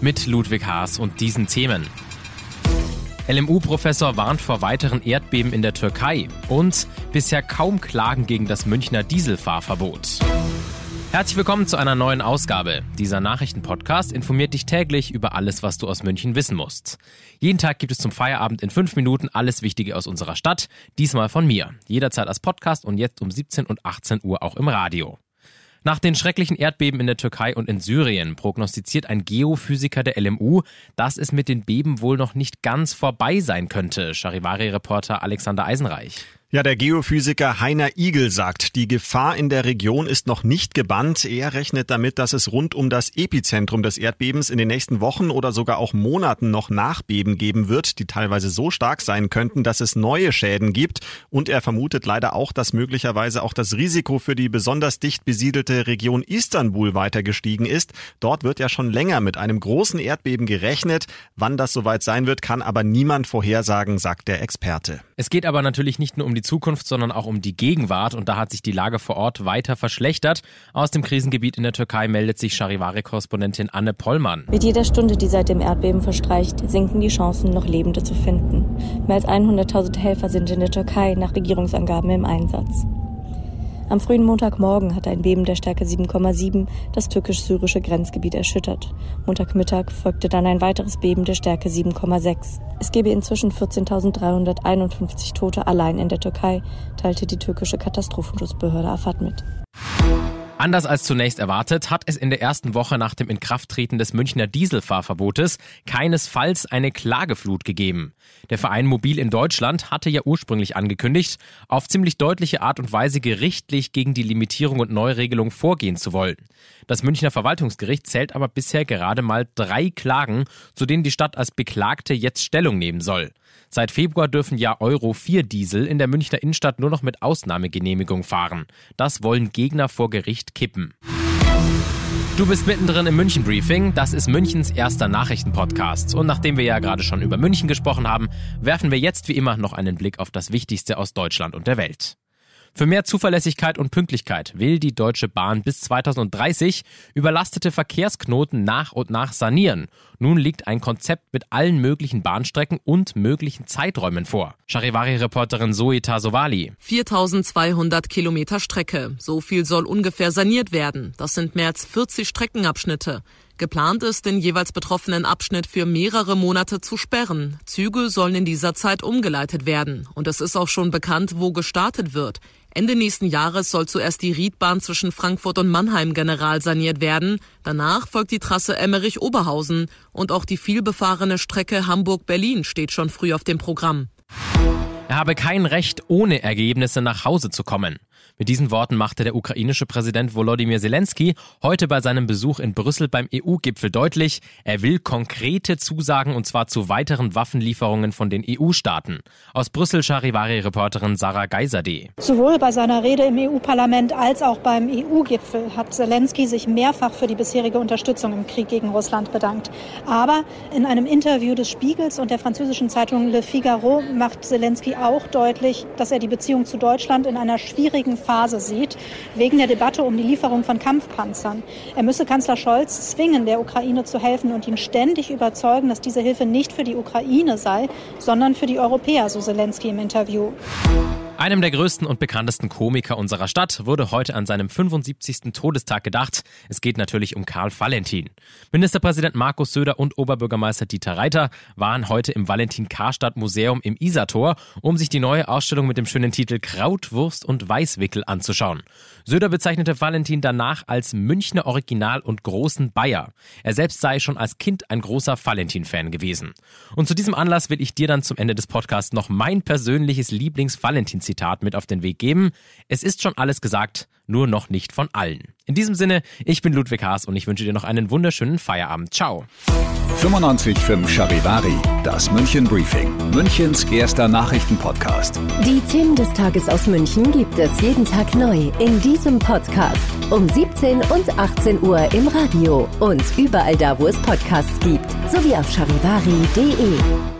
Mit Ludwig Haas und diesen Themen. LMU-Professor warnt vor weiteren Erdbeben in der Türkei und bisher kaum Klagen gegen das Münchner Dieselfahrverbot. Herzlich willkommen zu einer neuen Ausgabe. Dieser Nachrichtenpodcast informiert dich täglich über alles, was du aus München wissen musst. Jeden Tag gibt es zum Feierabend in fünf Minuten alles Wichtige aus unserer Stadt. Diesmal von mir. Jederzeit als Podcast und jetzt um 17 und 18 Uhr auch im Radio. Nach den schrecklichen Erdbeben in der Türkei und in Syrien prognostiziert ein Geophysiker der LMU, dass es mit den Beben wohl noch nicht ganz vorbei sein könnte. Charivari-Reporter Alexander Eisenreich. Ja, der Geophysiker Heiner Igel sagt, die Gefahr in der Region ist noch nicht gebannt. Er rechnet damit, dass es rund um das Epizentrum des Erdbebens in den nächsten Wochen oder sogar auch Monaten noch Nachbeben geben wird, die teilweise so stark sein könnten, dass es neue Schäden gibt. Und er vermutet leider auch, dass möglicherweise auch das Risiko für die besonders dicht besiedelte Region Istanbul weiter gestiegen ist. Dort wird ja schon länger mit einem großen Erdbeben gerechnet. Wann das soweit sein wird, kann aber niemand vorhersagen, sagt der Experte. Es geht aber natürlich nicht nur um die Zukunft, sondern auch um die Gegenwart. Und da hat sich die Lage vor Ort weiter verschlechtert. Aus dem Krisengebiet in der Türkei meldet sich Charivari-Korrespondentin Anne Pollmann. Mit jeder Stunde, die seit dem Erdbeben verstreicht, sinken die Chancen, noch Lebende zu finden. Mehr als 100.000 Helfer sind in der Türkei nach Regierungsangaben im Einsatz. Am frühen Montagmorgen hat ein Beben der Stärke 7,7 das türkisch-syrische Grenzgebiet erschüttert. Montagmittag folgte dann ein weiteres Beben der Stärke 7,6. Es gebe inzwischen 14.351 Tote allein in der Türkei, teilte die türkische Katastrophenschutzbehörde Afad mit. Anders als zunächst erwartet, hat es in der ersten Woche nach dem Inkrafttreten des Münchner Dieselfahrverbotes keinesfalls eine Klageflut gegeben. Der Verein Mobil in Deutschland hatte ja ursprünglich angekündigt, auf ziemlich deutliche Art und Weise gerichtlich gegen die Limitierung und Neuregelung vorgehen zu wollen. Das Münchner Verwaltungsgericht zählt aber bisher gerade mal drei Klagen, zu denen die Stadt als Beklagte jetzt Stellung nehmen soll. Seit Februar dürfen ja Euro 4 Diesel in der Münchner Innenstadt nur noch mit Ausnahmegenehmigung fahren. Das wollen Gegner vor Gericht kippen. Du bist mittendrin im München Briefing. Das ist Münchens erster Nachrichtenpodcast. Und nachdem wir ja gerade schon über München gesprochen haben, werfen wir jetzt wie immer noch einen Blick auf das Wichtigste aus Deutschland und der Welt. Für mehr Zuverlässigkeit und Pünktlichkeit will die Deutsche Bahn bis 2030 überlastete Verkehrsknoten nach und nach sanieren. Nun liegt ein Konzept mit allen möglichen Bahnstrecken und möglichen Zeiträumen vor. Charivari-Reporterin Zoe Tasovali. 4200 Kilometer Strecke. So viel soll ungefähr saniert werden. Das sind mehr als 40 Streckenabschnitte. Geplant ist, den jeweils betroffenen Abschnitt für mehrere Monate zu sperren. Züge sollen in dieser Zeit umgeleitet werden. Und es ist auch schon bekannt, wo gestartet wird. Ende nächsten Jahres soll zuerst die Riedbahn zwischen Frankfurt und Mannheim general saniert werden. Danach folgt die Trasse Emmerich-Oberhausen und auch die vielbefahrene Strecke Hamburg-Berlin steht schon früh auf dem Programm. Er habe kein Recht, ohne Ergebnisse nach Hause zu kommen. Mit diesen Worten machte der ukrainische Präsident Volodymyr Zelensky heute bei seinem Besuch in Brüssel beim EU-Gipfel deutlich, er will konkrete Zusagen und zwar zu weiteren Waffenlieferungen von den EU-Staaten. Aus Brüssel Charivari-Reporterin Sarah Geiserde. Sowohl bei seiner Rede im EU-Parlament als auch beim EU-Gipfel hat Zelensky sich mehrfach für die bisherige Unterstützung im Krieg gegen Russland bedankt. Aber in einem Interview des Spiegels und der französischen Zeitung Le Figaro macht Zelensky auch deutlich, dass er die Beziehung zu Deutschland in einer schwierigen Phase sieht, wegen der Debatte um die Lieferung von Kampfpanzern. Er müsse Kanzler Scholz zwingen, der Ukraine zu helfen und ihn ständig überzeugen, dass diese Hilfe nicht für die Ukraine sei, sondern für die Europäer, so Zelensky im Interview. Einem der größten und bekanntesten Komiker unserer Stadt wurde heute an seinem 75. Todestag gedacht. Es geht natürlich um Karl Valentin. Ministerpräsident Markus Söder und Oberbürgermeister Dieter Reiter waren heute im Valentin-Karstadt-Museum im Isartor, um sich die neue Ausstellung mit dem schönen Titel Krautwurst und Weißwickel anzuschauen. Söder bezeichnete Valentin danach als Münchner Original und großen Bayer. Er selbst sei schon als Kind ein großer Valentin-Fan gewesen. Und zu diesem Anlass will ich dir dann zum Ende des Podcasts noch mein persönliches Lieblings-Valentin Zitat mit auf den Weg geben. Es ist schon alles gesagt, nur noch nicht von allen. In diesem Sinne, ich bin Ludwig Haas und ich wünsche dir noch einen wunderschönen Feierabend. Ciao. 95.5 Charivari, das München Briefing, Münchens erster Nachrichtenpodcast. Die Themen des Tages aus München gibt es jeden Tag neu in diesem Podcast. Um 17 und 18 Uhr im Radio und überall da, wo es Podcasts gibt, sowie auf charivari.de.